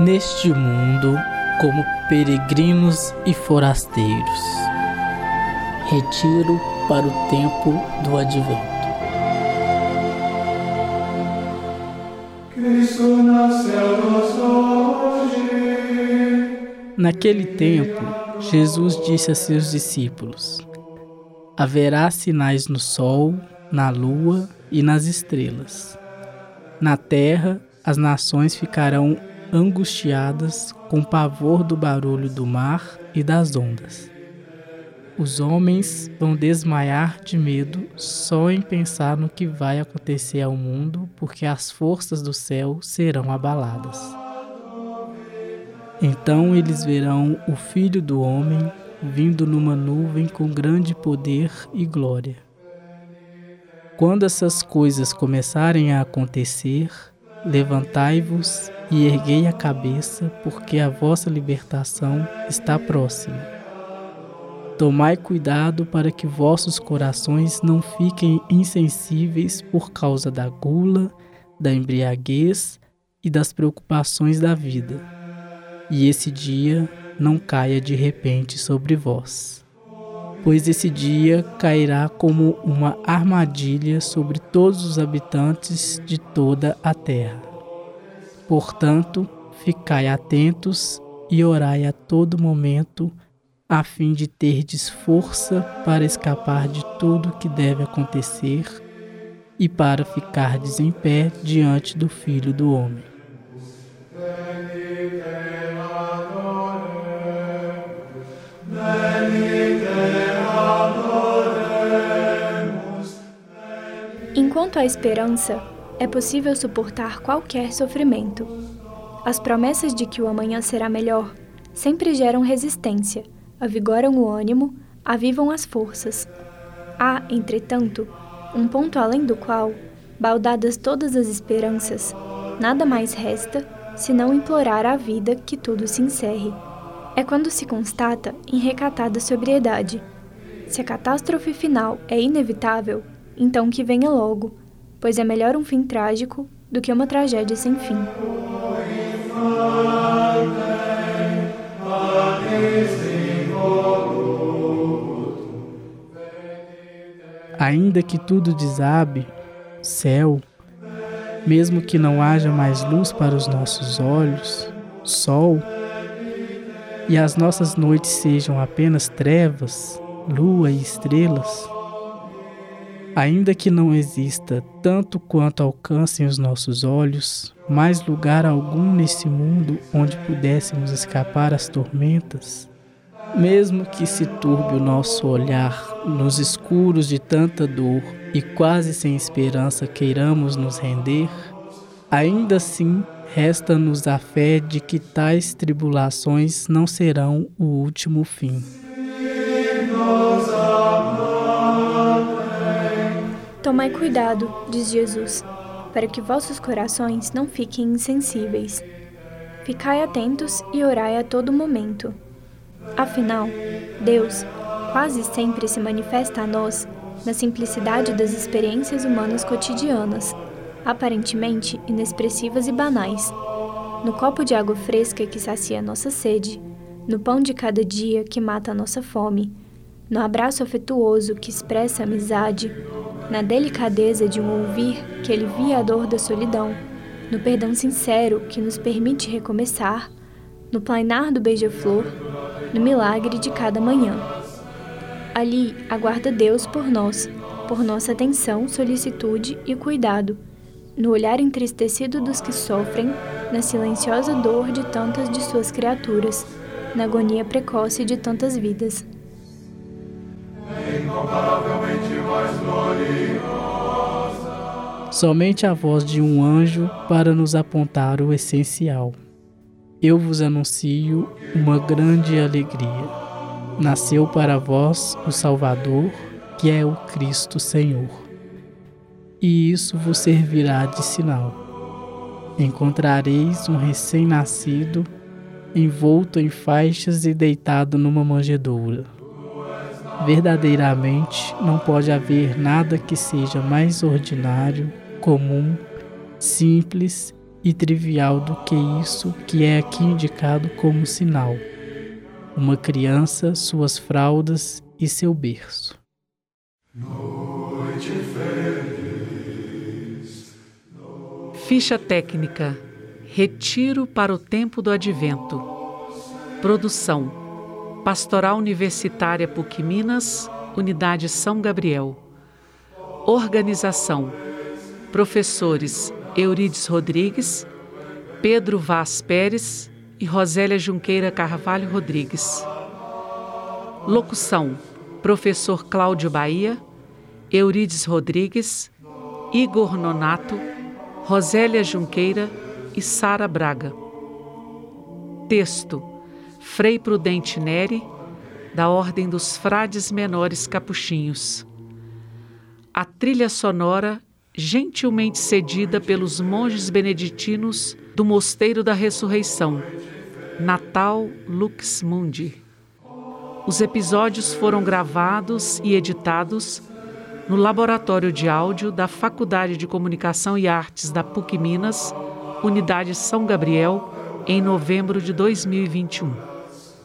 neste mundo como peregrinos e forasteiros. Retiro para o tempo do advento. Cristo nasceu hoje. Naquele tempo, Jesus disse a seus discípulos: Haverá sinais no sol, na lua e nas estrelas. Na terra, as nações ficarão angustiadas com pavor do barulho do mar e das ondas. Os homens vão desmaiar de medo só em pensar no que vai acontecer ao mundo, porque as forças do céu serão abaladas. Então eles verão o Filho do Homem vindo numa nuvem com grande poder e glória. Quando essas coisas começarem a acontecer, levantai-vos e erguei a cabeça, porque a vossa libertação está próxima. Tomai cuidado para que vossos corações não fiquem insensíveis por causa da gula, da embriaguez e das preocupações da vida, e esse dia não caia de repente sobre vós. Pois esse dia cairá como uma armadilha sobre todos os habitantes de toda a terra. Portanto, ficai atentos e orai a todo momento, a fim de terdes força para escapar de tudo que deve acontecer e para ficardes em pé diante do Filho do Homem. Há esperança, é possível suportar qualquer sofrimento. As promessas de que o amanhã será melhor sempre geram resistência, avigoram o ânimo, avivam as forças. Há, entretanto, um ponto além do qual, baldadas todas as esperanças, nada mais resta senão implorar à vida que tudo se encerre. É quando se constata em recatada sobriedade. Se a catástrofe final é inevitável, então que venha logo pois é melhor um fim trágico do que uma tragédia sem fim. Ainda que tudo desabe, céu, mesmo que não haja mais luz para os nossos olhos, sol, e as nossas noites sejam apenas trevas, lua e estrelas, Ainda que não exista tanto quanto alcancem os nossos olhos, mais lugar algum nesse mundo onde pudéssemos escapar às tormentas, mesmo que se turbe o nosso olhar nos escuros de tanta dor e quase sem esperança queiramos nos render, ainda assim resta-nos a fé de que tais tribulações não serão o último fim. Tomai cuidado, diz Jesus, para que vossos corações não fiquem insensíveis. Ficai atentos e orai a todo momento. Afinal, Deus quase sempre se manifesta a nós na simplicidade das experiências humanas cotidianas, aparentemente inexpressivas e banais. No copo de água fresca que sacia nossa sede, no pão de cada dia que mata a nossa fome, no abraço afetuoso que expressa amizade, na delicadeza de um ouvir que alivia a dor da solidão, no perdão sincero que nos permite recomeçar, no plainar do beija-flor, no milagre de cada manhã. Ali aguarda Deus por nós, por nossa atenção, solicitude e cuidado, no olhar entristecido dos que sofrem, na silenciosa dor de tantas de suas criaturas, na agonia precoce de tantas vidas gloriosa. Somente a voz de um anjo para nos apontar o essencial. Eu vos anuncio uma grande alegria. Nasceu para vós o Salvador, que é o Cristo Senhor. E isso vos servirá de sinal. Encontrareis um recém-nascido envolto em faixas e deitado numa manjedoura. Verdadeiramente, não pode haver nada que seja mais ordinário, comum, simples e trivial do que isso que é aqui indicado como sinal: uma criança, suas fraldas e seu berço. Ficha técnica: Retiro para o tempo do advento. Produção: Pastoral Universitária PUC Minas, Unidade São Gabriel. Organização: Professores Eurides Rodrigues, Pedro Vaz Pérez e Rosélia Junqueira Carvalho Rodrigues. Locução: Professor Cláudio Bahia, Eurides Rodrigues, Igor Nonato, Rosélia Junqueira e Sara Braga. Texto: Frei Prudente Neri, da Ordem dos Frades Menores Capuchinhos. A trilha sonora gentilmente cedida pelos monges beneditinos do Mosteiro da Ressurreição, Natal Lux Mundi. Os episódios foram gravados e editados no Laboratório de Áudio da Faculdade de Comunicação e Artes da PUC Minas, Unidade São Gabriel, em novembro de 2021.